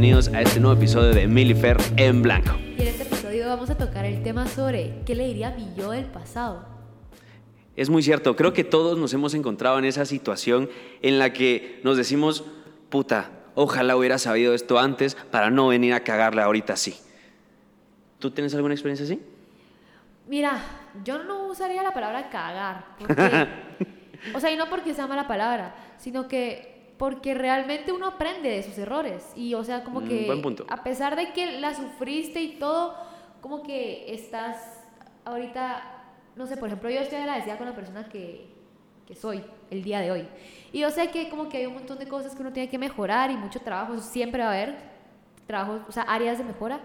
bienvenidos a este nuevo episodio de Milifer en Blanco. Y en este episodio vamos a tocar el tema sobre qué le diría a mi yo del pasado. Es muy cierto, creo que todos nos hemos encontrado en esa situación en la que nos decimos, puta, ojalá hubiera sabido esto antes para no venir a cagarle ahorita así. ¿Tú tienes alguna experiencia así? Mira, yo no usaría la palabra cagar. porque- o sea, y no porque sea mala palabra, sino que porque realmente uno aprende de sus errores. Y, o sea, como Mm, que buen punto. a pesar de que la sufriste y todo, como que estás ahorita, no sé, por ejemplo, yo estoy agradecida con la persona que, que soy el día de hoy. Y yo sé que como que hay un montón de cosas que uno tiene que mejorar y mucho trabajo, eso siempre va a haber trabajo, o sea, áreas de mejora.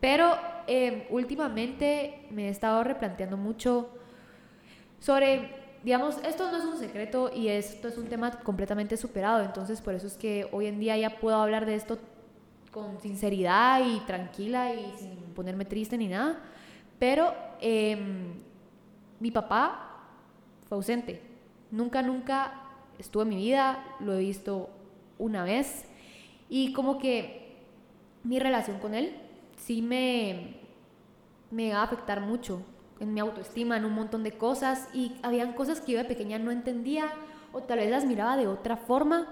Pero eh, últimamente me he estado replanteando mucho sobre, digamos, esto no es un secreto y esto es un tema completamente superado, entonces por eso es que hoy en día ya puedo hablar de esto con sinceridad y tranquila y sin ponerme triste ni nada. Pero em, mi papá fue ausente. Nunca, nunca estuvo en mi vida, lo he visto una vez. Y como que mi relación con él sí me, me va a afectar mucho en mi autoestima, en un montón de cosas. Y habían cosas que yo de pequeña no entendía o tal vez las miraba de otra forma.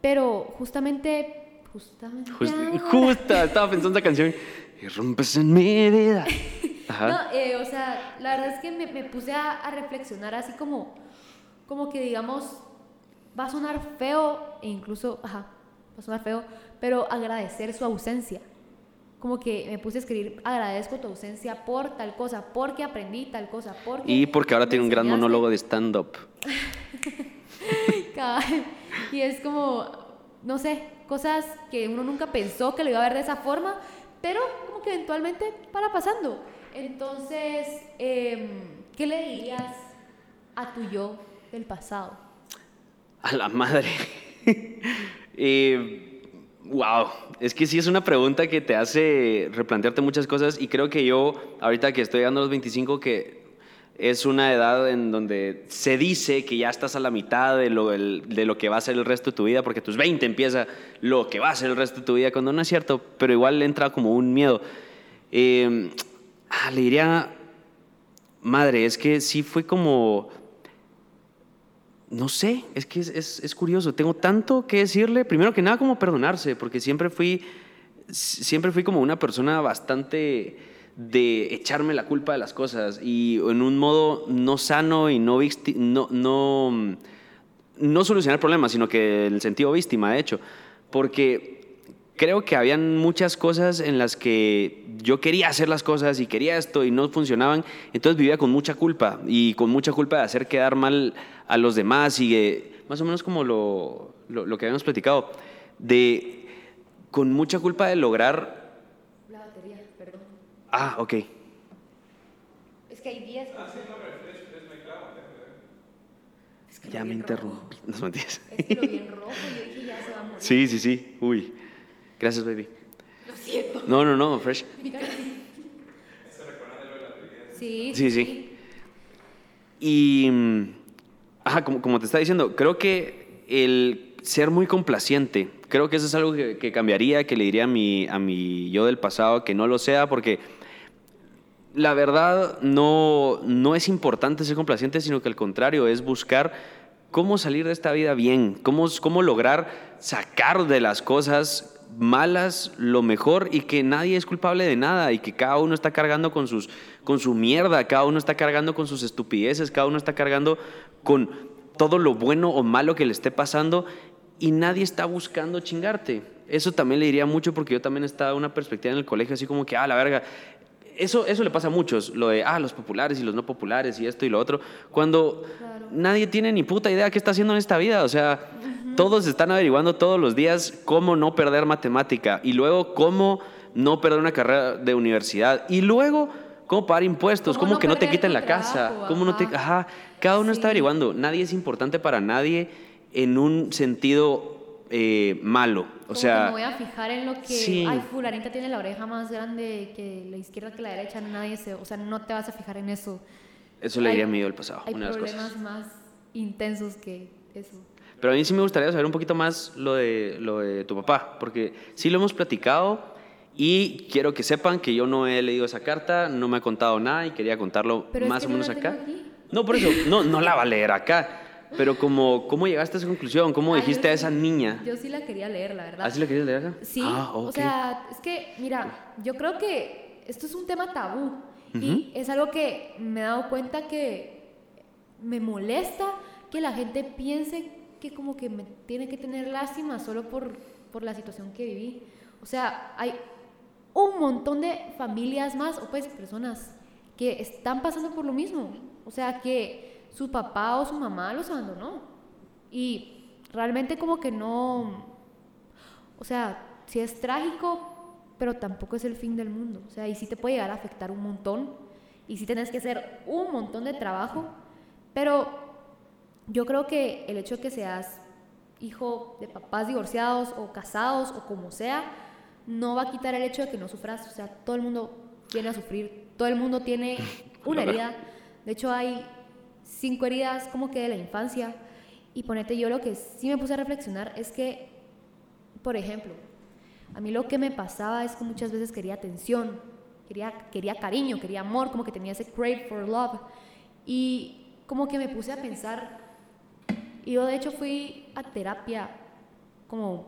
Pero justamente... Justamente... Just- justa, estaba pensando esa canción. Y rompes en mi vida. Ajá. No, eh, o sea, la verdad es que me, me puse a, a reflexionar así como, como que digamos, va a sonar feo e incluso, ajá, va a sonar feo, pero agradecer su ausencia. Como que me puse a escribir, agradezco tu ausencia por tal cosa, porque aprendí tal cosa, porque... Y porque ahora tiene un gran enseñaste". monólogo de stand-up. Y es como, no sé, cosas que uno nunca pensó que lo iba a ver de esa forma, pero como que eventualmente para pasando. Entonces, em, ¿qué le dirías a tu yo del pasado? A la madre. Eh, wow, es que sí es una pregunta que te hace replantearte muchas cosas y creo que yo, ahorita que estoy llegando a los 25, que es una edad en donde se dice que ya estás a la mitad de lo, de lo que va a ser el resto de tu vida, porque tus 20 empieza lo que va a ser el resto de tu vida, cuando no es cierto, pero igual entra como un miedo. Eh, ah, le diría, madre, es que sí fue como no sé, es que es, es- curioso. Tengo tanto que decirle. Primero que nada, como perdonarse, porque siempre fui, siempre fui como una persona bastante de echarme la culpa de las cosas y en un modo no sano y no, no, no, no solucionar problemas, sino que en el sentido víctima, de hecho. Porque creo que habían muchas cosas en las que yo quería hacer las cosas y quería esto y no funcionaban, entonces vivía con mucha culpa y con mucha culpa de hacer quedar mal a los demás y eh, más o menos como lo, lo, lo que habíamos platicado, de con mucha culpa de lograr... La batería, perdón. Ah, ok. Es que hay 10. Es que Ya lo me vi en rojo. interrumpí. No mentiras. Es que lo vi en rojo y yo dije, ya se va a morir. Sí, sí, sí. Uy. Gracias, baby. Lo siento. No, no, no, fresh. Sí, Sí, sí. Y, mm, ajá, como, como te estaba diciendo, creo que el ser muy complaciente, creo que eso es algo que, que cambiaría, que le diría a mi, a mi yo del pasado que no lo sea, porque la verdad no, no es importante ser complaciente, sino que al contrario, es buscar cómo salir de esta vida bien, cómo, cómo lograr sacar de las cosas malas lo mejor y que nadie es culpable de nada y que cada uno está cargando con, sus, con su mierda, cada uno está cargando con sus estupideces, cada uno está cargando con todo lo bueno o malo que le esté pasando y nadie está buscando chingarte. Eso también le diría mucho porque yo también estaba una perspectiva en el colegio así como que, ah, la verga, eso, eso le pasa a muchos, lo de, ah, los populares y los no populares y esto y lo otro, cuando Claro. nadie tiene ni puta idea qué está haciendo en esta vida, o sea, todos están averiguando todos los días cómo no perder matemática y luego cómo no perder una carrera de universidad y luego cómo pagar impuestos, Cómo cómo, no que no te quiten la casa, cómo no te, ajá. cada uno está averiguando, nadie es importante para nadie en un sentido eh, malo, o Como sea, me voy a fijar en lo que, sí. ay, fulanita tiene la oreja más grande que la izquierda que la derecha, nadie se, o sea, no te vas a fijar en eso. eso le diría a mi yo del pasado, Hay una de las problemas cosas. más intensos que eso. Pero a mí sí me gustaría saber un poquito más lo de, lo de tu papá, porque sí lo hemos platicado y quiero que sepan que yo no he leído esa carta, no me ha contado nada y quería contarlo Pero es más que o no menos la tengo acá. aquí. No, por eso, no, no la va a leer acá. Pero como, ¿cómo llegaste a esa conclusión? ¿Cómo Ah, dijiste a esa sí- niña? Yo sí la quería leer, la verdad. ¿Así la querías leer acá? Sí, Ah, o ok. sea, es que, mira, yo creo que esto es un tema tabú y es algo que me he dado cuenta que me molesta que la gente piense que como que me tiene que tener lástima solo por, por la situación que viví. O sea, hay un montón de familias más o pues personas que están pasando por lo mismo. O sea, que su papá o su mamá los abandonó. Y realmente como que no, o sea, sí es trágico, pero tampoco es el fin del mundo. O sea, y sí te puede llegar a afectar un montón. Y sí tenés que hacer un montón de trabajo. Pero yo creo que el hecho de que seas hijo de papás divorciados o casados o como sea, no va a quitar el hecho de que no sufras. O sea, todo el mundo viene a sufrir. Todo el mundo tiene una herida. De hecho, hay cinco heridas como que de la infancia. Y ponete, yo lo que sí me puse a reflexionar es que, por ejemplo, a mí lo que me pasaba es que muchas veces quería atención, quería, quería cariño, quería amor, como que tenía ese crave for love. Y como que me puse a pensar, y yo de hecho fui a terapia como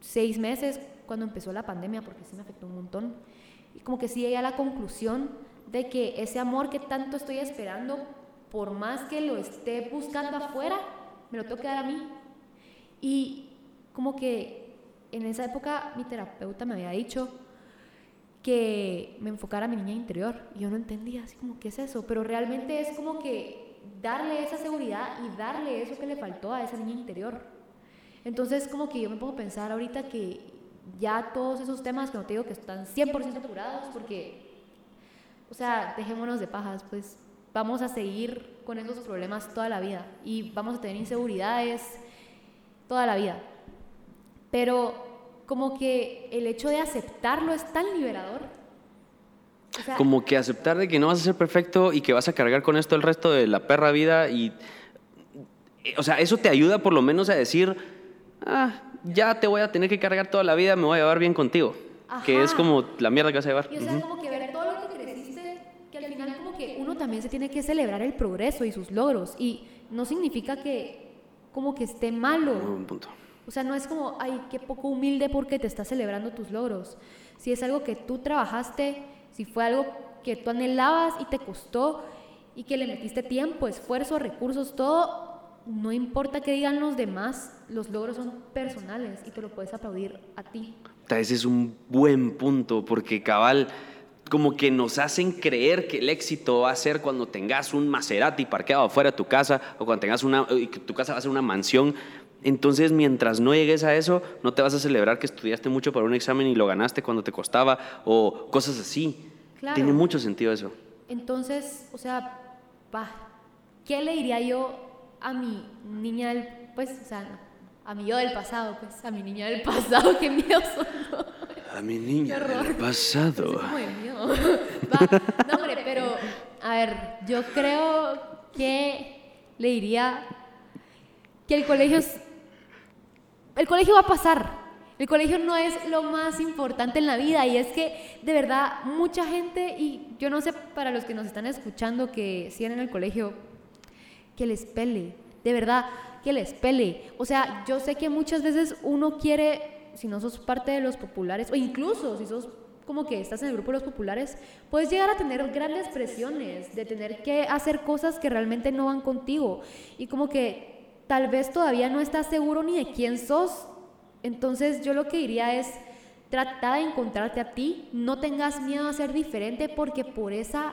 seis meses cuando empezó la pandemia, porque sí me afectó un montón. Y como que sí llegué a la conclusión de que ese amor que tanto estoy esperando, por más que lo esté buscando afuera, me lo tengo que dar a mí. Y como que en esa época mi terapeuta me había dicho que me enfocara a mi niña interior. Y yo no entendía, así como, ¿qué es eso? Pero realmente es como que darle esa seguridad y darle eso que le faltó a esa niña interior. Entonces, como que yo me pongo a pensar ahorita que ya todos esos temas que no te digo que están 100% curados, porque, o sea, dejémonos de pajas, pues vamos a seguir con esos problemas toda la vida y vamos a tener inseguridades toda la vida. Pero como que el hecho de aceptarlo es tan liberador. O sea, Como que aceptar de que no vas a ser perfecto y que vas a cargar con esto el resto de la perra vida y... eh, O sea, eso te ayuda por lo menos a decir, ah, ya te voy a tener que cargar toda la vida, me voy a llevar bien contigo. Que es Ajá. como la mierda que vas a llevar. Y o sea, como que ver todo lo que creciste, que al final como que uno también se tiene que celebrar el progreso y sus logros. Y no significa que como que esté malo. Un punto. O sea, no es como, ay, qué poco humilde porque te estás celebrando tus logros. Si es algo que tú trabajaste, si fue algo que tú anhelabas y te costó y que le metiste tiempo, esfuerzo, recursos, todo, no importa qué digan los demás, los logros son personales y te lo puedes aplaudir a ti. Ese es un buen punto, porque cabal, como que nos hacen creer que el éxito va a ser cuando tengas un Maserati parqueado afuera de tu casa o cuando tengas una, tu casa va a ser una mansión. Entonces, mientras no llegues a eso, no te vas a celebrar que estudiaste mucho para un examen y lo ganaste cuando te costaba o cosas así. Claro. Tiene mucho sentido eso. Entonces, o sea, va, ¿qué le diría yo a mi niña del, pues, o sea, a mi yo del pasado, pues, a mi niña del pasado, qué miedo sonó. A mi niña del pasado. Miedo. Va, no, hombre, pero, a ver, yo creo que le diría que el colegio es, el colegio va a pasar. El colegio no es lo más importante en la vida y es que de verdad mucha gente, y yo no sé para los que nos están escuchando que siguen en el colegio, que les pele, de verdad, que les pele. O sea, yo sé que muchas veces uno quiere, si no sos parte de los populares, o incluso si sos como que estás en el grupo de los populares, puedes llegar a tener grandes presiones de tener que hacer cosas que realmente no van contigo. Y como que tal vez todavía no estás seguro ni de quién sos. Entonces yo lo que diría es, trata de encontrarte a ti, no tengas miedo a ser diferente porque por esa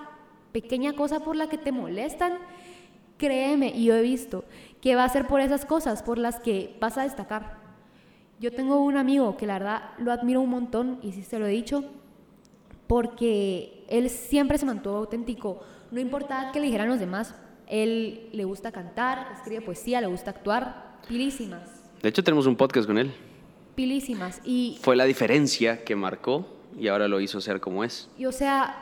pequeña cosa por la que te molestan, créeme, y yo he visto que va a ser por esas cosas por las que vas a destacar. Yo tengo un amigo que la verdad lo admiro un montón y sí se lo he dicho, porque él siempre se mantuvo auténtico, no importaba qué le dijeran los demás, él le gusta cantar, escribe poesía, le gusta actuar, pilísimas, De hecho, tenemos un podcast con él. pilísimas. Y, Fue la diferencia que marcó y ahora lo hizo ser como es. y o sea,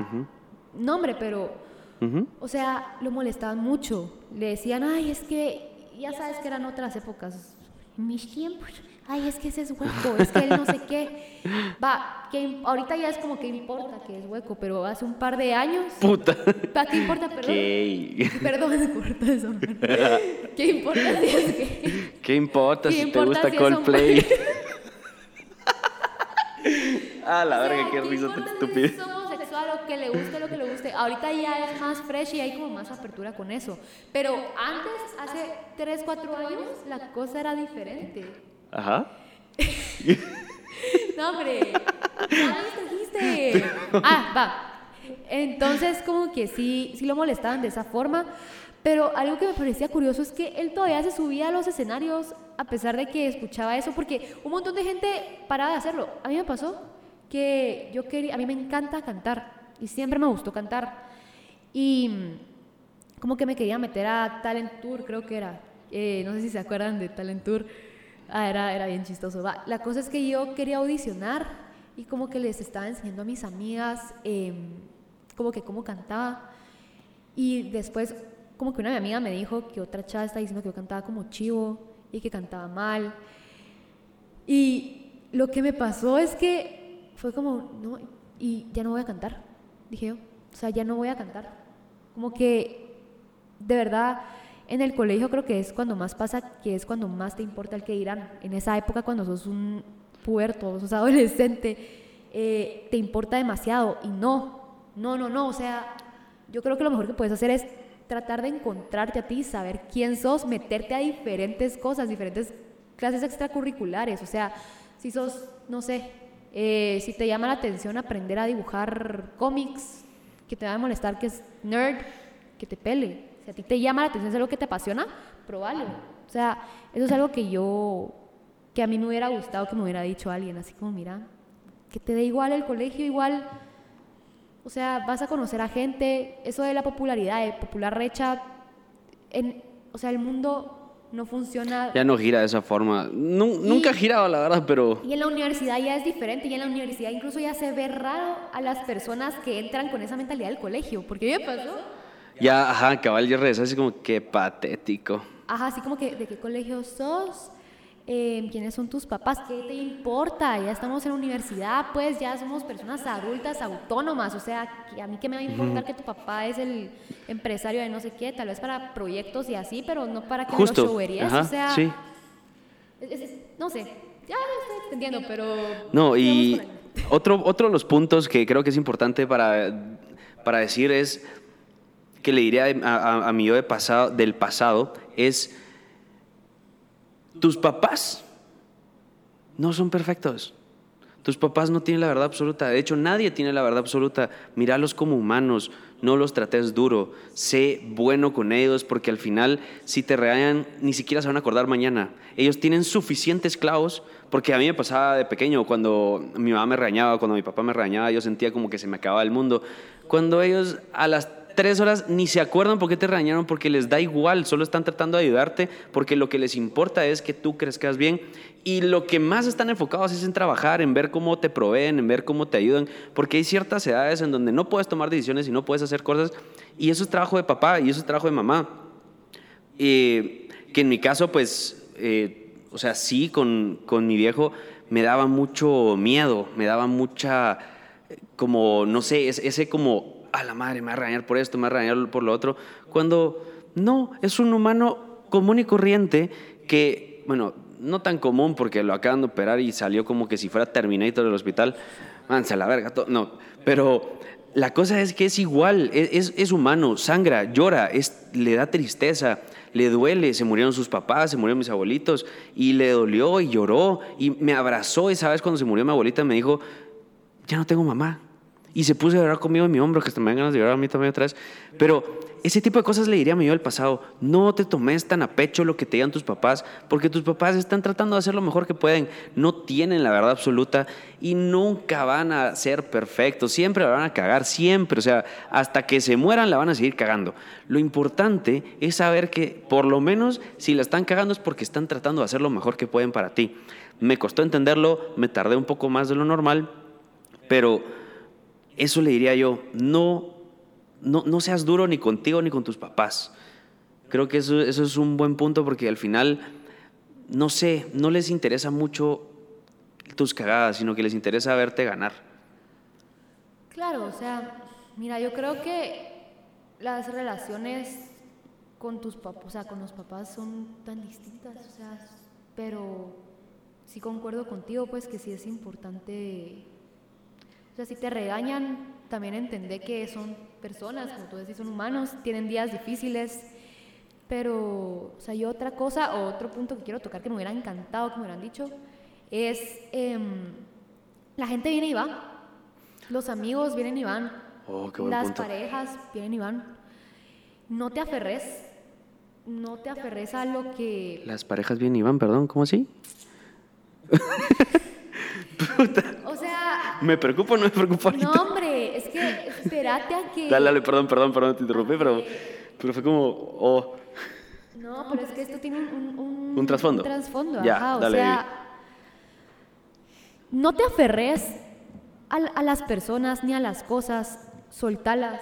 no hombre, pero Ujú. O sea, lo molestaban mucho. Le decían, ay, es que ya sabes que eran otras épocas. Mis tiempos. Ay, es que ese es hueco, es que él no sé qué. Va, que ahorita ya es como que importa que es hueco, pero hace un par de años. Puta. ¿Para qué importa, perdón? ¿Qué? Perdón, corta eso. ¿Qué importa si es que.? ¿Qué importa ¿Qué si importa te gusta si Coldplay? ah, la O sea, verga, qué ¿qué risa tan si estúpida. es homosexual o que le guste lo que le guste. Ahorita ya es más fresh y hay como más apertura con eso. Pero antes, hace 3, 4 años, la cosa era diferente. Ajá. No, hombre. Ya. Ah, va. Entonces, como que sí, sí lo molestaban de esa forma. Pero algo que me parecía curioso es que él todavía se subía a los escenarios a pesar de que escuchaba eso, porque un montón de gente paraba de hacerlo. A mí me pasó que yo quería, a mí me encanta cantar y siempre me gustó cantar. Y como que me quería meter a Talent Tour, creo que era. Eh, no sé si se acuerdan de Talent Tour. Ah, era, era bien chistoso. Va, La cosa es que yo quería audicionar y como que les estaba enseñando a mis amigas em, como que cómo cantaba. Y después como que una de mi amiga me dijo que otra chava está diciendo que yo cantaba como chivo y que cantaba mal. Y lo que me pasó es que fue como, no, y ya no voy a cantar, dije yo. O sea, ya no voy a cantar. Como que, de verdad, en el colegio creo que es cuando más pasa, que es cuando más te importa el que dirán. En esa época, cuando sos un puerto, sos adolescente, eh, te importa demasiado. Y no, no, no, no. O sea, yo creo que lo mejor que puedes hacer es tratar de encontrarte a ti, saber quién sos, meterte a diferentes cosas, diferentes clases extracurriculares. O sea, si sos, no sé, eh, si te llama la atención aprender a dibujar cómics, que te va a molestar que es nerd, que te pele. Si a ti te llama la atención, es algo que te apasiona, probalo. O sea, eso es algo que yo, que a mí me hubiera gustado que me hubiera dicho alguien, así como, mira, que te dé igual el colegio, igual o sea, vas a conocer a gente, eso de la popularidad, de popular recha, en, o sea, el mundo no funciona. Ya no gira de esa forma. Nu- nunca ha girado, la verdad, pero... Y en la universidad ya es diferente, y en la universidad incluso ya se ve raro a las personas que entran con esa mentalidad del colegio, porque ¿qué me pasó? Ya, ajá, cabal, ya regresó así como, qué patético. Ajá, así como que, ¿de qué colegio sos? Eh, ¿Quiénes son tus papás? ¿Qué te importa? Ya estamos en la universidad, pues ya somos personas adultas, autónomas. O sea, que a mí qué me va a importar que tu papá es el empresario de no sé qué, tal vez para proyectos y así, pero no para que Justo. lo. Ajá, o sea, sí. es- es- no sé, ya estoy extendiendo, pero... No, y otro, otro de los puntos que creo que es importante para, para decir es que le diría a, a- a mi yo de pasado, del pasado es, tus papás no son perfectos. Tus papás no tienen la verdad absoluta. De hecho, nadie tiene la verdad absoluta. Míralos como humanos. No los trates duro. Sé bueno con ellos porque al final, si te regañan, ni siquiera se van a acordar mañana. Ellos tienen suficientes clavos porque a mí me pasaba de pequeño cuando mi mamá me regañaba, cuando mi papá me regañaba, yo sentía como que se me acababa el mundo. Cuando ellos a las tres horas ni se acuerdan por qué te regañaron, porque les da igual, solo están tratando de ayudarte, porque lo que les importa es que tú crezcas bien y lo que más están enfocados es en trabajar, en ver cómo te proveen, en ver cómo te ayudan, porque hay ciertas edades en donde no puedes tomar decisiones y no puedes hacer cosas, y eso es trabajo de papá y eso es trabajo de mamá. Eh, que en mi caso, pues, eh, o sea, sí, con, con mi viejo me daba mucho miedo, me daba mucha, como, no sé, es- ese como, a la madre, me va a regañar por esto, me va a regañar por lo otro, cuando no, es un humano común y corriente que, bueno, no tan común porque lo acaban de operar y salió como que si fuera Terminator del hospital, manse a la verga, no, pero la cosa es que es igual, es, es- es humano, sangra, llora, es, le da tristeza, le duele, se murieron sus papás, se murieron mis abuelitos, y le dolió y lloró, y me abrazó, y sabes, cuando se murió mi abuelita me dijo, ya no tengo mamá. Y se puso a llorar conmigo en mi hombro, que hasta me dan ganas de llorar a mí también otra vez. Pero ese tipo de cosas le diría a mi yo del pasado. No te tomes tan a pecho lo que te digan tus papás, porque tus papás están tratando de hacer lo mejor que pueden. No tienen la verdad absoluta y nunca van a ser perfectos. Siempre la van a cagar, siempre. O sea, hasta que se mueran la van a seguir cagando. Lo importante es saber que, por lo menos, si la están cagando es porque están tratando de hacer lo mejor que pueden para ti. Me costó entenderlo, me tardé un poco más de lo normal, pero eso le diría yo, no, no, no seas duro ni contigo ni con tus papás. Creo que eso, eso es un buen punto porque al final, no sé, no les interesa mucho tus cagadas, sino que les interesa verte ganar. Claro, o sea, mira, yo creo que las relaciones con tus papás, o sea, con los papás son tan distintas, o sea, pero sí concuerdo contigo, pues que sí es importante, o sea, si te regañan, también entender que son personas, como tú decís, son humanos, tienen días difíciles, pero, o sea, yo otra cosa, o otro punto que quiero tocar que me hubiera encantado que me hubieran dicho, es em, la gente viene y va, los amigos vienen y van, Oh, qué buen las punto. parejas vienen y van. No te aferres, no te aferres a lo que... Las parejas bien Iván, perdón, ¿cómo así? Sea, Me preocupo o no me preocupo ahorita. no hombre, es que espérate a que... Dale, dale, perdón, perdón, perdón, te interrumpí, pero, pero fue como, oh, No, pero es que esto tiene un... Un, Un trasfondo. Un trasfondo, Ya, ajá, o dale, sea... No te aferres a, a las personas ni a las cosas, soltalas.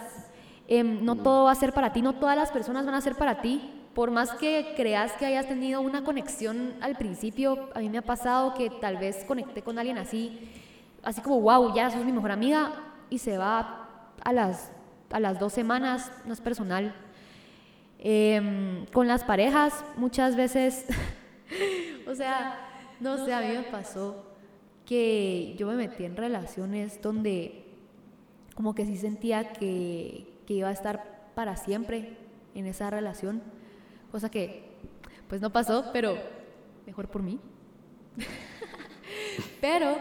Em, no todo va a ser para ti, no todas las personas van a ser para ti. Por más que creas que hayas tenido una conexión al principio, a mí me ha pasado que tal vez conecté con alguien así, así como, wow, ya sos mi mejor amiga, y se va a las, a las dos semanas, no es personal. Em, con las parejas, muchas veces, o sea, no sé, a mí me pasó que yo me metí en relaciones donde como que sí sentía que, que iba a estar para siempre en esa relación, cosa que pues no pasó, pero mejor por mí. pero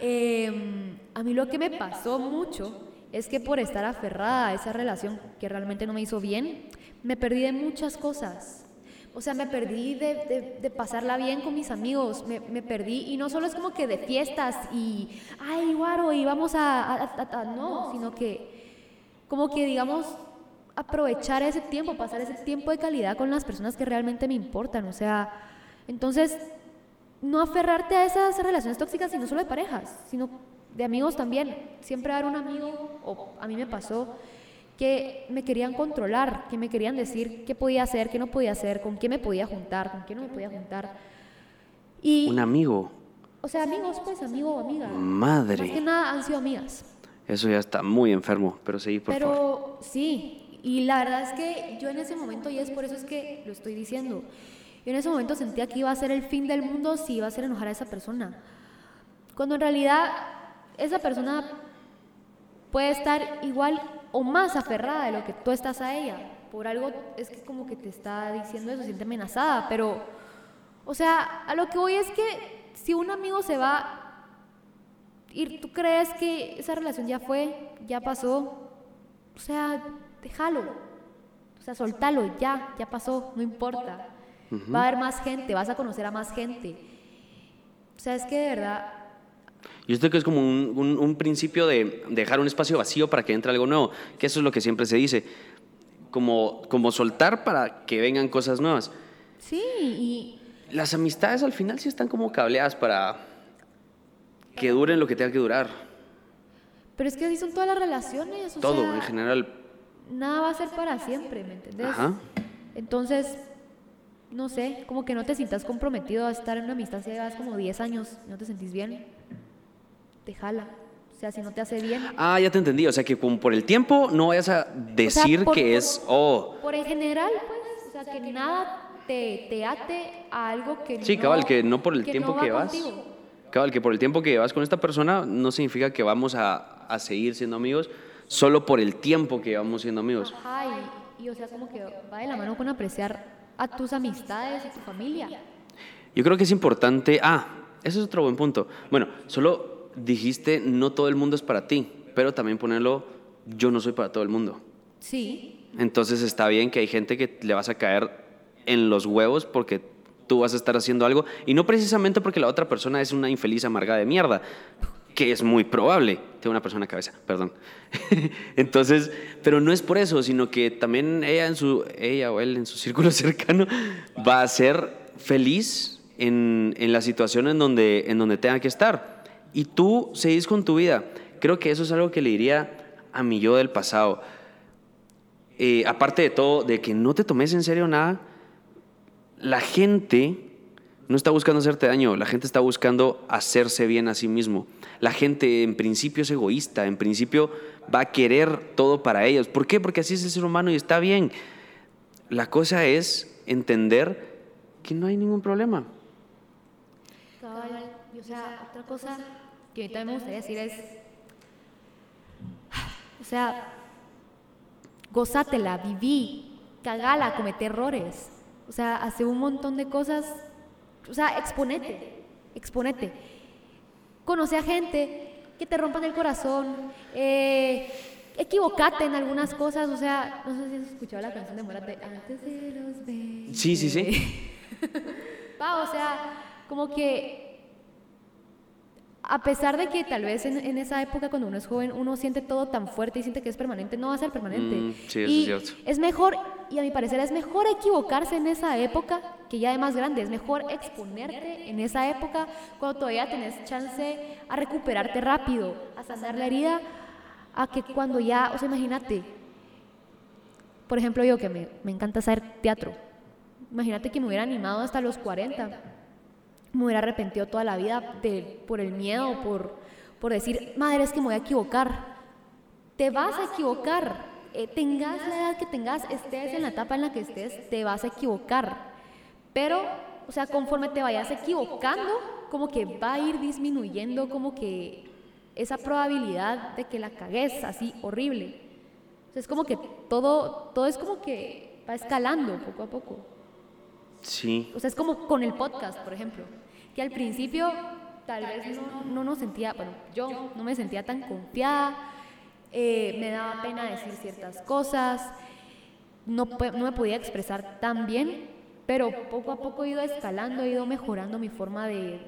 em, a mí lo que me pasó mucho es que por estar aferrada a esa relación que realmente no me hizo bien, me perdí de muchas cosas. O sea, me perdí de, de- de pasarla bien con mis amigos, me, me perdí, y no solo es como que de fiestas y, ay, guaro, y vamos a, a- a- a- no, sino que como que, digamos, aprovechar ese tiempo, pasar ese tiempo de calidad con las personas que realmente me importan, o sea, entonces, no aferrarte a esas relaciones tóxicas y no solo de parejas, sino de amigos también. Siempre va a haber un amigo, o a mí me pasó, que me querían controlar, que me querían decir qué podía hacer, qué no podía hacer, con qué me podía juntar, con qué no me podía juntar. Y, un amigo, o sea, amigos, pues, amigo o amiga. Más que madre. nada han sido amigas. Eso ya está muy enfermo, pero sí, por Pero favor. sí, y la verdad es que yo en ese momento, y es por eso es que lo estoy diciendo, yo en ese momento sentía que iba a ser el fin del mundo si iba a hacer enojar a esa persona. Cuando en realidad esa persona puede estar igual o más aferrada de lo que tú estás a ella. Por algo es que como que te está diciendo eso, siente amenazada, pero, o sea, a lo que voy es que si un amigo se va y tú crees que esa relación ya fue, ya pasó, o sea, déjalo. O sea, soltalo, ya, ya pasó, no importa. Va a haber más gente, vas a conocer a más gente. O sea, es que de verdad, Yo esto que es como un, un- un principio de dejar un espacio vacío para que entre algo nuevo, que eso es lo que siempre se dice, como, como soltar para que vengan cosas nuevas. sí, y Las amistades al final sí están como cableadas para que duren lo que tenga que durar. pero es que así son todas las relaciones. O Todo sea, en general. Nada va a ser para siempre, ¿me entendés? Ajá. Entonces, no sé, como que no te sientas comprometido a estar en una amistad si llevas como 10 años y no te sentís bien, te jala. O sea, si no te hace bien. Ah, ya te entendí. O sea, que por el tiempo no vayas a decir por- que es, oh, Por en general, pues, o sea, que nada te, te ate a algo que sí, no... cabal, que no por el que tiempo no va que vas. contigo. Cabal, que por el tiempo que llevas con esta persona no significa que vamos a, a seguir siendo amigos solo por el tiempo que llevamos siendo amigos. Ajá, y, y, o sea, como que va de la mano con apreciar a tus amistades y tu familia. Yo creo que es importante. Ah, ese es otro buen punto. Bueno, solo dijiste no todo el mundo es para ti, pero también ponerlo yo no soy para todo el mundo. Sí, Entonces está bien que hay gente que le vas a caer en los huevos porque tú vas a estar haciendo algo y no precisamente porque la otra persona es una infeliz amargada de mierda, que es muy probable. Tengo una persona en la cabeza, perdón. Entonces, pero no es por eso, sino que también ella en su ella o él en su círculo cercano va a ser feliz en, en la situación en donde en donde tenga que estar y tú seguís con tu vida. Creo que eso es algo que le diría a mi yo del pasado eh, aparte de todo, de que no te tomes en serio nada, la gente no está buscando hacerte daño, la gente está buscando hacerse bien a sí mismo. La gente en principio es egoísta, en principio va a querer todo para ellos. ¿Por qué? Porque así es el ser humano y está bien. La cosa es entender que no hay ningún problema. Cabal, o sea, otra cosa que también me gustaría decir es, o sea, gozátela, viví, cagala, comete errores, o sea, hace un montón de cosas, o sea, exponete, exponete. Conoce a gente que te rompan el corazón, eh, equivocate en algunas cosas, o sea, no sé si has escuchado la canción de Morate, antes de los 20. Sí, sí, sí. Va, o sea, como que a pesar de que tal vez en, en esa época cuando uno es joven uno siente todo tan fuerte y siente que es permanente, no va a ser permanente. Mm, sí, eso y es cierto. es mejor, y a mi parecer es mejor equivocarse en esa época que ya de más grande, es mejor exponerte en esa época cuando todavía tenés chance a recuperarte rápido, a sanar la herida, a que cuando ya, o sea, imagínate, por ejemplo yo que me, me encanta hacer teatro, imagínate que me hubiera animado hasta los 40 me hubiera arrepentido toda la vida de, por el miedo, por, por decir, madre, es que me voy a equivocar. Te vas a equivocar. Eh, tengas la edad que tengas, estés en la etapa en la que estés, te vas a equivocar. Pero, o sea, conforme te vayas equivocando, como que va a ir disminuyendo como que esa probabilidad de que la cagues así horrible. O sea, es como que todo, todo es como que va escalando poco a poco. Sí. O sea, es como con el podcast, por ejemplo, que al principio tal vez no, no nos sentía, bueno, yo no me sentía tan confiada, eh, me daba pena decir ciertas cosas, no, no me podía expresar tan bien, pero poco a poco he ido escalando, he ido mejorando mi forma de,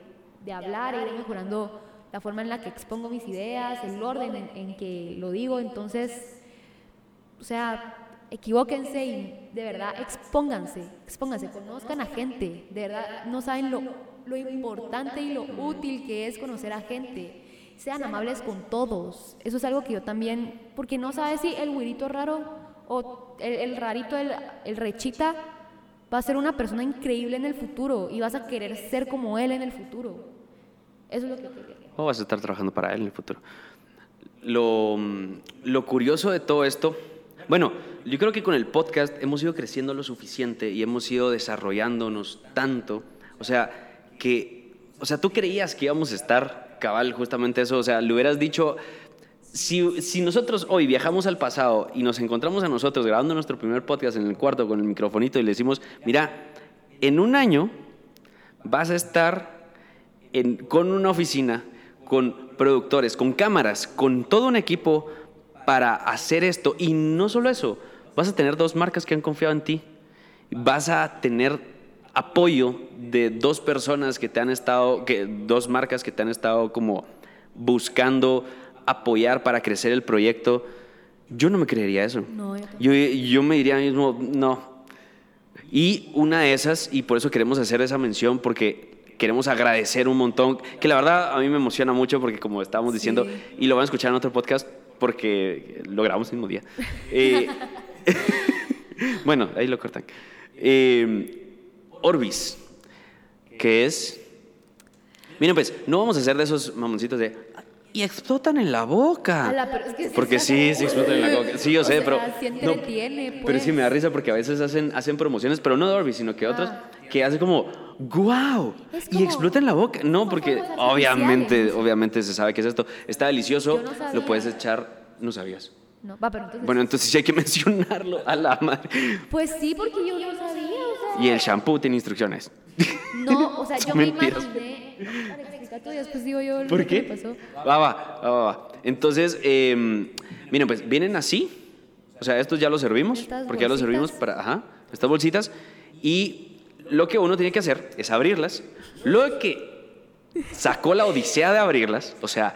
de hablar, he ido mejorando la forma en la que expongo mis ideas, el orden en, en que lo digo, entonces o sea, equivóquense y de verdad expónganse, expónganse, conozcan a gente, de verdad no saben lo, lo importante y lo útil que es conocer a gente. Sean amables con todos. Eso es algo que yo también, porque no sabes si el güirito raro o el, rarito, el, el rechita, va a ser una persona increíble en el futuro y vas a querer ser como él en el futuro. Eso es lo que quería. O vas a estar trabajando para él en el futuro. Lo, lo curioso de todo esto, bueno, yo creo que con el podcast hemos ido creciendo lo suficiente y hemos ido desarrollándonos tanto. O sea, que, o sea, tú creías que íbamos a estar cabal justamente eso. O sea, le hubieras dicho, si, si nosotros hoy viajamos al pasado y nos encontramos a nosotros grabando nuestro primer podcast en el cuarto con el microfonito y le decimos, mira, en un año vas a estar con una oficina, con productores, con cámaras, con todo un equipo para hacer esto. Y no solo eso, vas a tener dos marcas que han confiado en ti. Vas a tener apoyo de dos personas que te han estado, que, dos marcas que te han estado como buscando apoyar para crecer el proyecto. Yo no me creería eso. No, yo yo, yo me diría mismo, no, y una de esas, y por eso queremos hacer esa mención, porque queremos agradecer un montón, que la verdad a mí me emociona mucho, porque como estábamos diciendo, Sí. y lo van a escuchar en otro podcast, porque lo grabamos el mismo día. Eh, bueno, ahí lo cortan. Eh, Orbis, que es... Miren, pues, no vamos a hacer de esos mamoncitos de... Y explotan en la boca. Ala, pero es que sí porque sí, sí explotan en la boca. Sí, yo O sé, sea, pero... entretiene, pero pues. sí me da risa porque a veces hacen, hacen promociones, pero no de Orbis, sino que otros, Ah. que hacen como, ¡guau! Y explota en la boca. No, porque obviamente, obviamente se sabe que es esto. Está delicioso, no lo puedes echar... No sabías. No, va, pero entonces. Bueno, entonces sí hay que mencionarlo a la madre. Pues sí, porque yo no sabía. Y el shampoo tiene instrucciones. No, o sea, yo me mentiras. imaginé. Para después digo yo lo ¿Por que qué? pasó. Va, va, va, va. Entonces, eh, miren, pues vienen así. O sea, estos ya los servimos. Estas porque ya los servimos para, ajá, estas bolsitas. Y lo que uno tiene que hacer es abrirlas. Lo que sacó la odisea de abrirlas, o sea,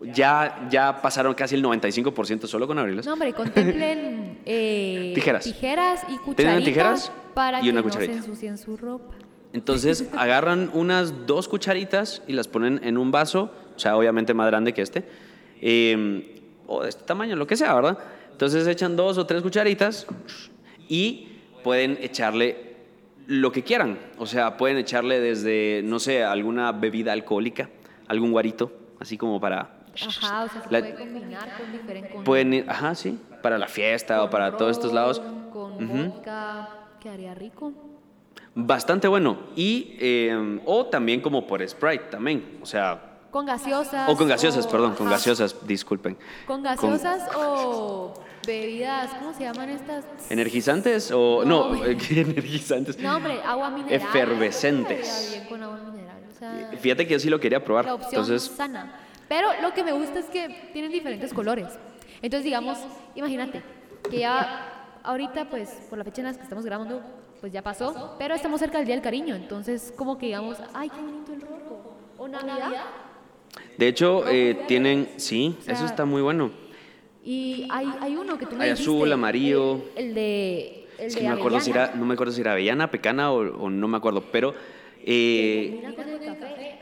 ya, ya pasaron casi el 95% solo con abrirlas. No, hombre, contemplen eh, Tijeras. tijeras y cucharitas Tienen tijeras para y una que cucharita. no se ensucien su ropa. Entonces agarran unas dos cucharitas y las ponen en un vaso, o sea, obviamente más grande que este, eh, o de este tamaño, lo que sea, ¿verdad? Entonces echan dos o tres cucharitas y pueden echarle lo que quieran. O sea, pueden echarle desde, no sé, alguna bebida alcohólica, algún guarito, así como para... Ajá, o sea, se La- puede combinar con diferentes... Pueden ir, ajá, sí, para la fiesta o para todos estos lados. Con vodka, quedaría rico. Bastante bueno. Y, eh, o también como por Sprite también. O sea, Con gaseosas. o con gaseosas, perdón, con ajá. gaseosas, disculpen. Con gaseosas o bebidas, ¿cómo se llaman estas? ¿Energizantes o no? No. ¿qué energizantes? No, hombre, agua mineral. Efervescentes. Estaría bien con agua mineral. O sea, Fíjate que yo sí lo quería probar. la opción Entonces, sana. Pero lo que me gusta es que tienen diferentes colores. Entonces, digamos, imagínate que ya ahorita, pues, por la fecha en la que estamos grabando, pues ya pasó, pero estamos cerca del Día del Cariño. Entonces, como que digamos, ay, qué bonito el rojo. O Navidad. de hecho, eh, tienen, sí, O sea, eso está muy bueno. Y hay, hay uno que tú me Hay dijiste, azul, amarillo. El, el de. El Es de que no me acuerdo si era, no me acuerdo si era avellana, pecana o, o no me acuerdo, pero eh,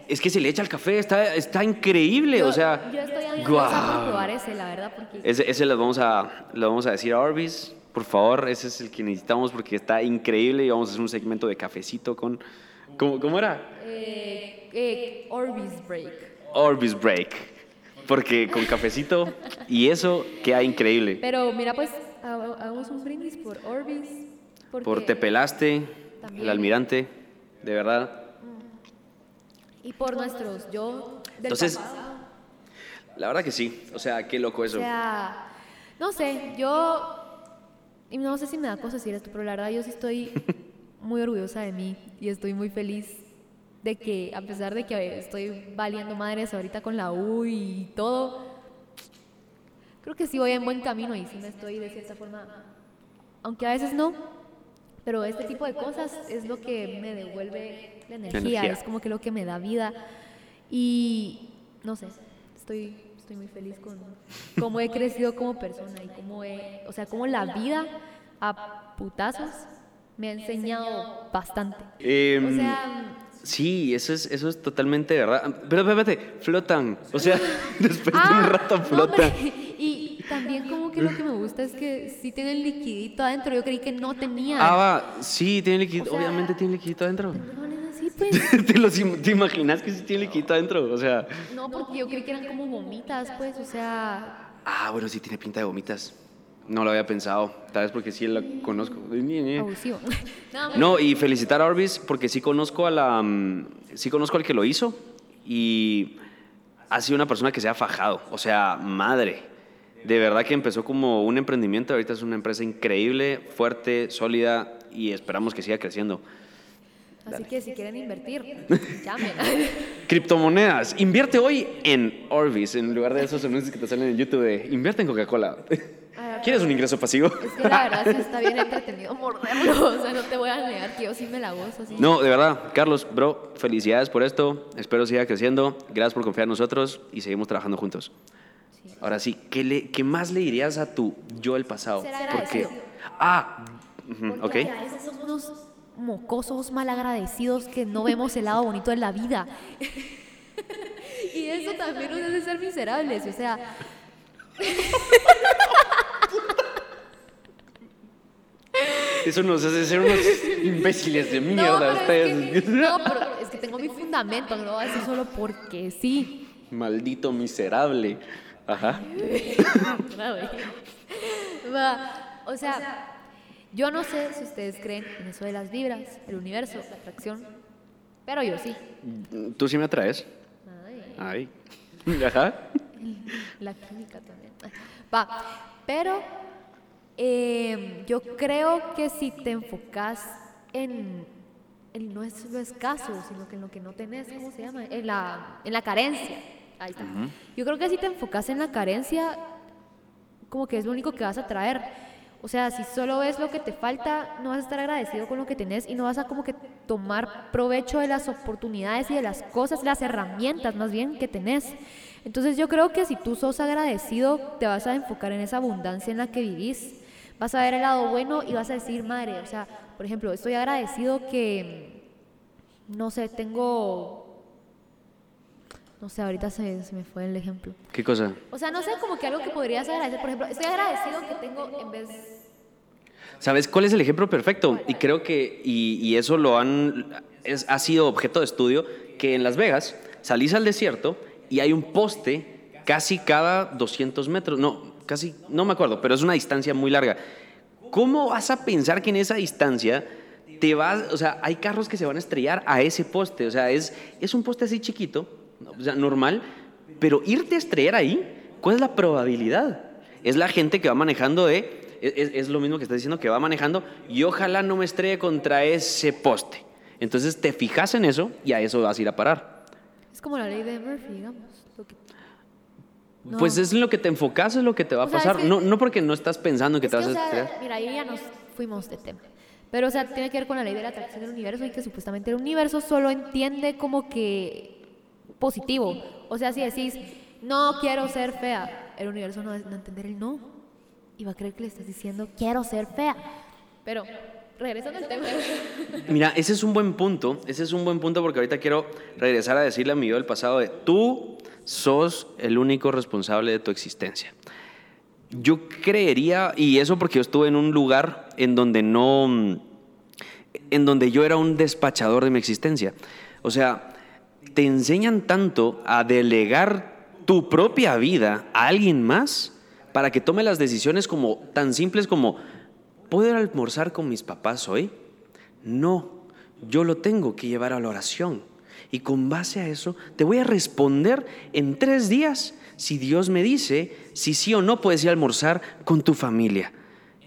es que se le echa al café, está, está increíble, Yo- o sea, Yo estoy guau. por probar ese, la verdad, porque. Ese, ese lo vamos a, lo vamos a decir a Orbis, por favor, ese es el que necesitamos porque está increíble y vamos a hacer un segmento de cafecito con, ¿cómo, cómo era? Eh, eh, Orbis Break. Orbis Break, porque con cafecito y eso queda increíble. Pero mira, pues, ha- hagamos un brindis por Orbis. Porque, Por Te Pelaste, el almirante, de verdad. Y por nuestros yo del Entonces, pasado. La verdad que sí, o sea, qué loco O eso. sea, no sé, yo. Y no sé si me da cosa decir esto, pero la verdad yo sí estoy muy orgullosa de mí y estoy muy feliz de que, a pesar de que estoy valiendo madres ahorita con la U y todo, creo que sí voy en buen camino y sí me estoy de cierta forma. Aunque a veces no, pero este tipo de cosas es lo que me devuelve la energía, energía. es como que lo que me da vida. Y no sé, estoy, estoy muy feliz con cómo he crecido como persona y cómo he, o sea, cómo la vida a putazos me ha enseñado bastante. Em, o sea, Sí, eso es, eso es totalmente verdad. Pero espérate, flotan. O sea, después de un ah, rato flotan. y también como que lo que me gusta es que sí tiene el liquidito adentro, yo creí que no tenía. Ah, va, sí, tiene liquidito. O sea- Obviamente tiene liquidito adentro. Pues. ¿Te, los ¿Te imaginas que sí tiene liquidito adentro? O sea, No, porque yo creí que eran como gomitas, pues, o sea, ah, bueno, sí tiene pinta de gomitas. No lo había pensado. Tal vez porque sí la conozco. abusivo. No, hombre, No, y felicitar a Orbis porque sí conozco a la mm, sí conozco al que lo hizo y ha sido una persona que se ha fajado, o sea, madre. De verdad que empezó como un emprendimiento, ahorita es una empresa increíble, fuerte, sólida y esperamos que siga creciendo. Así que si quieren invertir, llamen. Criptomonedas, invierte hoy en Orbis en lugar de esos anuncios que te salen en YouTube de invierte en Coca-Cola. ¿Quieres un ingreso pasivo? Es que la verdad sí está bien entretenido morderlo. O sea, no te voy a negar que yo sí me la gozo. Sí. No, de verdad, Carlos, bro, felicidades por esto. Espero siga creciendo. Gracias por confiar en nosotros y seguimos trabajando juntos. Sí. Ahora sí, ¿qué, le, ¿qué más le dirías a tu yo del pasado? Ser Porque, agradecido. ah, ujú, ok. Porque a veces somos mocosos malagradecidos que no vemos el lado bonito de la vida. y eso también nos hace ser miserables. O sea, Eso nos hace ser unos imbéciles de no, mierda. pero es que, no, pero es que tengo mi fundamento, no lo voy a decir solo porque sí. Maldito miserable. Ajá. Va, O sea, yo no sé si ustedes creen en eso de las vibras, el universo, la atracción, pero yo sí. ¿Tú sí me atraes? Ay, Ay. Ajá. la química también. Va, pero eh, yo creo que si te enfocas en, en no es lo escaso, sino que en lo que no tenés, ¿cómo se llama? En la, en la carencia. Ahí está. Yo creo que si te enfocas en la carencia, como que es lo único que vas a traer. O sea, si solo ves lo que te falta, no vas a estar agradecido con lo que tenés y no vas a como que tomar provecho de las oportunidades y de las cosas, las herramientas más bien que tenés. Entonces yo creo que si tú sos agradecido, te vas a enfocar en esa abundancia en la que vivís. Vas a ver el lado bueno y vas a decir, madre, o sea, por ejemplo, estoy agradecido que, no sé, tengo No sé, ahorita se, se me fue el ejemplo. ¿Qué cosa? O sea, no sé, como que algo que podrías agradecer. Por ejemplo, estoy agradecido que tengo en vez... ¿Sabes cuál es el ejemplo perfecto? Y creo que, y, y eso lo han, es- ha sido objeto de estudio, que en Las Vegas salís al desierto y hay un poste casi cada 200 metros, no, casi, no me acuerdo, pero es una distancia muy larga. ¿Cómo vas a pensar que en esa distancia te vas, o sea, hay carros que se van a estrellar a ese poste? O sea, es, es un poste así chiquito, o sea, normal, pero irte a estrellar ahí, ¿cuál es la probabilidad? Es la gente que va manejando de, es, lo mismo que estás diciendo, que va manejando y ojalá no me estrelle contra ese poste. Entonces te fijas en eso y a eso vas a ir a parar. Es como la ley de Murphy, digamos. lo que- No. Pues es lo que te enfocas, es lo que te va a O sea, es pasar. que- no, no porque no estás pensando que Es te que, vas a estrellar. mira, ahí ya nos fuimos de tema. Pero, o sea, tiene que ver con la ley de la atracción del universo y que supuestamente el universo solo entiende como que positivo. O sea, si decís, no quiero ser fea, el universo no va a entender el no. Y va a creer que le estás diciendo, quiero ser fea. Pero, regresando al tema. Mira, ese es un buen punto, ese es un buen punto porque ahorita quiero regresar a decirle a mi yo del pasado de tú sos el único responsable de tu existencia. Yo creería, y eso porque yo estuve en un lugar en donde no, en donde yo era un despachador de mi existencia. O sea, te enseñan tanto a delegar tu propia vida a alguien más para que tome las decisiones como tan simples como ¿puedo almorzar con mis papás hoy? No, yo lo tengo que llevar a la oración. Y con base a eso, te voy a responder en tres días si Dios me dice si sí o no puedes ir a almorzar con tu familia.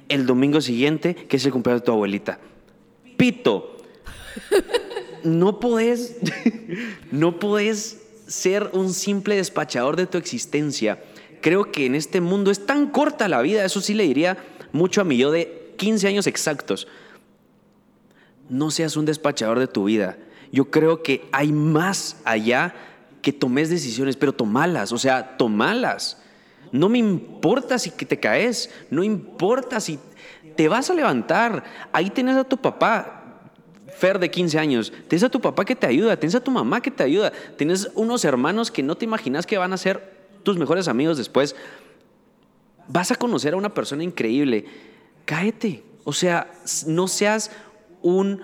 El domingo siguiente, que es el cumpleaños de tu abuelita. Pito, no podés, no podés ser un simple despachador de tu existencia. Creo que en este mundo es tan corta la vida, eso sí le diría mucho a mi yo de 15 años exactos. No seas un despachador de tu vida. Yo creo que hay más allá que tomes decisiones, pero tomalas, o sea, tomalas. No me importa si te caes, no importa si te vas a levantar. Ahí tienes a tu papá, Fer de 15 años, tienes a tu papá que te ayuda, tienes a tu mamá que te ayuda, tienes unos hermanos que no te imaginas que van a ser tus mejores amigos después. Vas a conocer a una persona increíble. Cáete. O sea, no seas un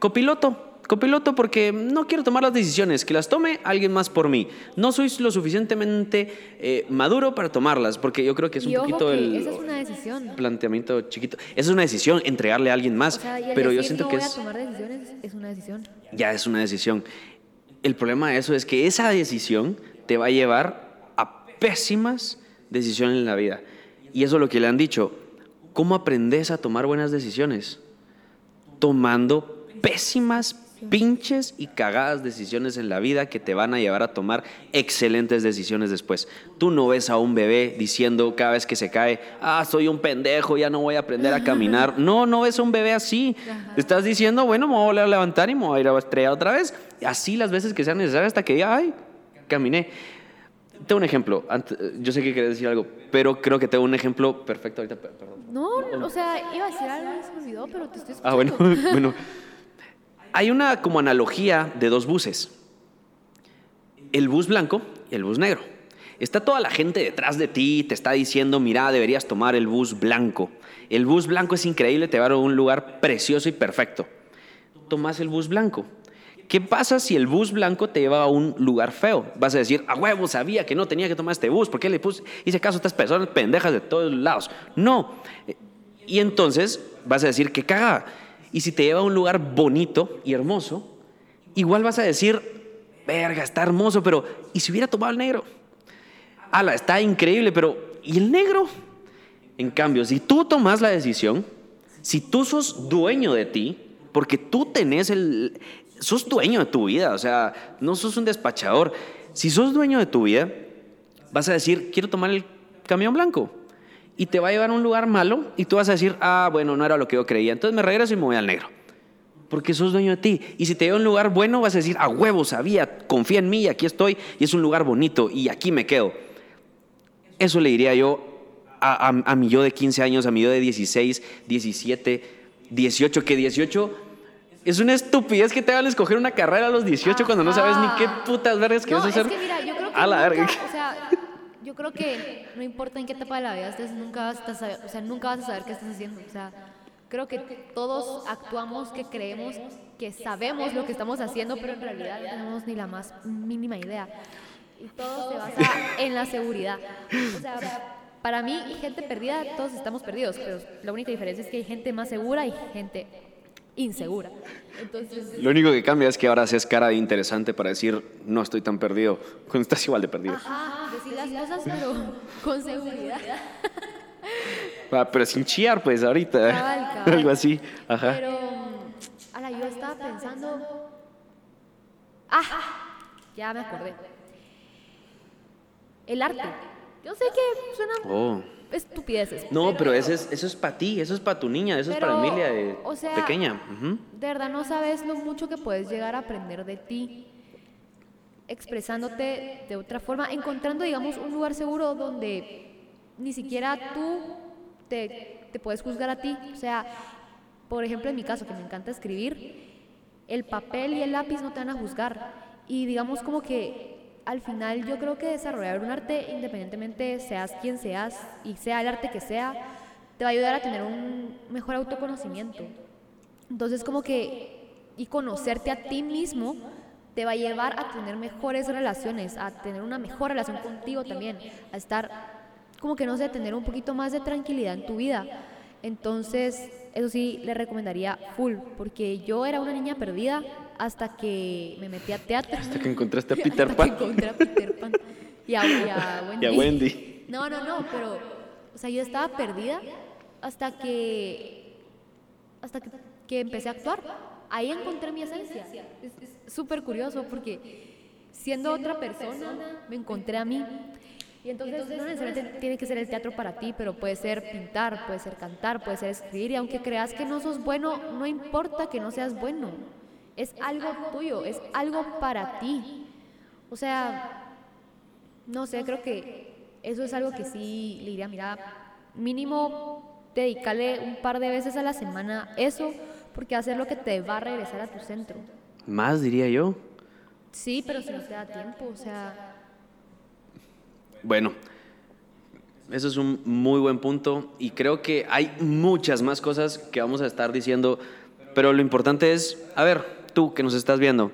copiloto. Copiloto porque no quiero tomar las decisiones, que las tome alguien más por mí. No soy lo suficientemente eh, maduro para tomarlas, porque yo creo que es un y poquito el esa es una decisión. planteamiento chiquito. Esa es una decisión, entregarle a alguien más, O sea, pero yo siento no que voy es, a tomar decisiones es una decisión. ya es una decisión. El problema de eso es que esa decisión te va a llevar a pésimas decisiones en la vida. Y eso es lo que le han dicho. ¿Cómo aprendes a tomar buenas decisiones? Tomando pésimas, pinches y cagadas decisiones en la vida que te van a llevar a tomar excelentes decisiones después. Tú no ves a un bebé diciendo cada vez que se cae, ah, soy un pendejo, ya no voy a aprender a caminar. No, no ves a un bebé así. Estás diciendo, bueno, me voy a volver a levantar y me voy a ir a estrellar otra vez. Así las veces que sean necesarias hasta que diga, ay, caminé. Tengo un ejemplo. Yo sé que querés decir algo, pero creo que tengo un ejemplo perfecto ahorita. per- Perdón. No, o sea, iba a decir algo se me olvidó, pero te estoy escuchando. Ah, bueno, bueno. Hay una como analogía de dos buses. El bus blanco y el bus negro. Está toda la gente detrás de ti, te está diciendo, mira, deberías tomar el bus blanco. El bus blanco es increíble, te va a un lugar precioso y perfecto. Tomas el bus blanco. ¿Qué pasa si el bus blanco te lleva a un lugar feo? Vas a decir, a huevo, sabía que no tenía que tomar este bus, ¿por qué le puse, hice caso a estas personas pendejas de todos lados? No. Y entonces vas a decir, qué caga. Y si te lleva a un lugar bonito y hermoso, igual vas a decir, verga, está hermoso, pero ¿y si hubiera tomado el negro? Ala, está increíble, pero ¿y el negro? En cambio, si tú tomas la decisión, si tú sos dueño de ti, porque tú tenés el... sos dueño de tu vida, o sea, no sos un despachador. Si sos dueño de tu vida, vas a decir, quiero tomar el camión blanco. Y te va a llevar a un lugar malo y tú vas a decir, ah, bueno, no era lo que yo creía. Entonces me regreso y me voy al negro. Porque sos dueño de ti. Y si te lleva a un lugar bueno, vas a decir, a huevo, sabía, confía en mí, aquí estoy, y es un lugar bonito, y aquí me quedo. Eso le diría yo a, a- a mi yo de 15 años, a mi yo de 16, 17, 18, que 18 Es una estupidez que te hagan escoger una carrera a los 18 cuando no sabes ni qué Ajá. putas vergas quieres hacer. es que mira, yo creo que a la nunca, verga. o sea, yo creo que no importa en qué etapa de la vida estés, nunca vas a saber, o sea, nunca vas a saber qué estás haciendo, o sea, creo que todos actuamos que creemos que sabemos lo que estamos haciendo, pero en realidad no tenemos ni la más mínima idea. Y todo se basa en la seguridad. O sea, para mí, gente perdida, todos estamos perdidos, pero la única diferencia es que hay gente más segura y gente insegura. Entonces, Lo único que cambia es que ahora haces cara de interesante para decir no estoy tan perdido cuando estás igual de perdido. ajá, decir las cosas, pero con seguridad. Ah, pero sin chillar, pues ahorita. Cabal, cabal. Algo así. Ajá. Pero, mm, ala, yo estaba pensando. Ah, ya me acordé. El arte. Yo sé que suena Oh. estupideces. No, pero eso es, eso es para ti, eso es para tu niña, eso es para Pero, Emilia de o sea, pequeña. Ujú. De verdad no sabes lo mucho que puedes llegar a aprender de ti, expresándote de otra forma, encontrando, digamos, un lugar seguro donde ni siquiera tú te, te puedes juzgar a ti. O sea, por ejemplo, en mi caso, que me encanta escribir, el papel y el lápiz no te van a juzgar. Y digamos como que al final yo creo que desarrollar un arte, independientemente seas quien seas y sea el arte que sea, te va a ayudar a tener un mejor autoconocimiento. Entonces como que y conocerte a ti mismo te va a llevar a tener mejores relaciones, a tener una mejor relación contigo también, a estar como que no sé, tener un poquito más de tranquilidad en tu vida. Entonces, eso sí le recomendaría full, porque yo era una niña perdida hasta que me metí a teatro. Hasta que encontraste a Peter Hasta Pan. que encontré a Peter Pan. Y a, y a Wendy. Y a Wendy. No, no, no, pero, o sea, yo estaba perdida hasta que, hasta que, que empecé a actuar. Ahí encontré mi esencia. Es súper curioso porque siendo otra persona me encontré a mí. Y entonces no necesariamente tiene que ser el teatro para ti, pero puede ser pintar, puede ser cantar, puede ser escribir. Y aunque creas que no sos bueno, no importa que no seas bueno. Es algo tuyo, es algo para ti. O sea, no sé, creo que eso es algo que sí le diría, mira, mínimo dedicarle un par de veces a la semana eso, porque hacer lo que te va a regresar a tu centro. Más diría yo. Sí, pero si no te da tiempo, o sea, Bueno, eso es un muy buen punto y creo que hay muchas más cosas que vamos a estar diciendo, pero lo importante es, a ver, tú que nos estás viendo,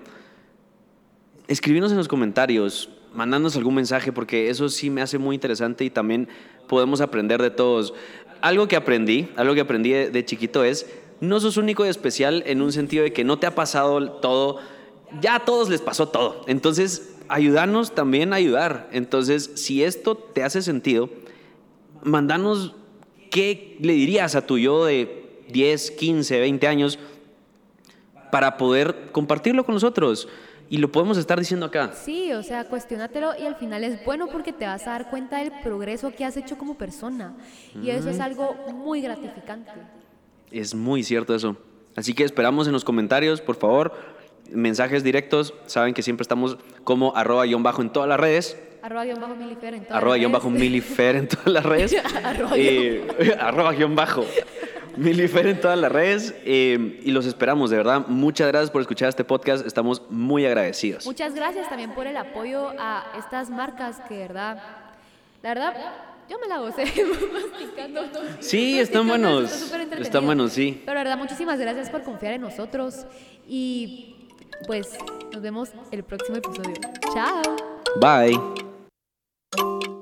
escribinos en los comentarios, mandanos algún mensaje porque eso sí me hace muy interesante y también podemos aprender de todos. Algo que aprendí, algo que aprendí de, de chiquito es, no sos único y especial en un sentido de que no te ha pasado todo, ya a todos les pasó todo. Entonces, ayudarnos también a ayudar. Entonces, si esto te hace sentido, mandanos qué le dirías a tu yo de 10, 15, 20 años para poder compartirlo con nosotros. Y lo podemos estar diciendo acá. sí, o sea, cuestionatelo y al final es bueno porque te vas a dar cuenta del progreso que has hecho como persona. Y eso es algo muy gratificante. Es muy cierto eso. Así que esperamos en los comentarios, por favor, mensajes directos. Saben que siempre estamos como arroba guion bajo en todas las redes. Arroba guion bajo milifer en todas Arroba las guion bajo redes. milifer en todas las redes. Arroba Eh, arroba guion bajo milifer en todas las redes. eh, y los esperamos, de verdad. Muchas gracias por escuchar este podcast. Estamos muy agradecidos. Muchas gracias también por el apoyo a estas marcas que, de verdad, la verdad, yo me la gocé masticando. Sí, están buenos. Están buenos, sí. Pero, de verdad, muchísimas gracias por confiar en nosotros y pues nos vemos el próximo episodio. Chao. Bye.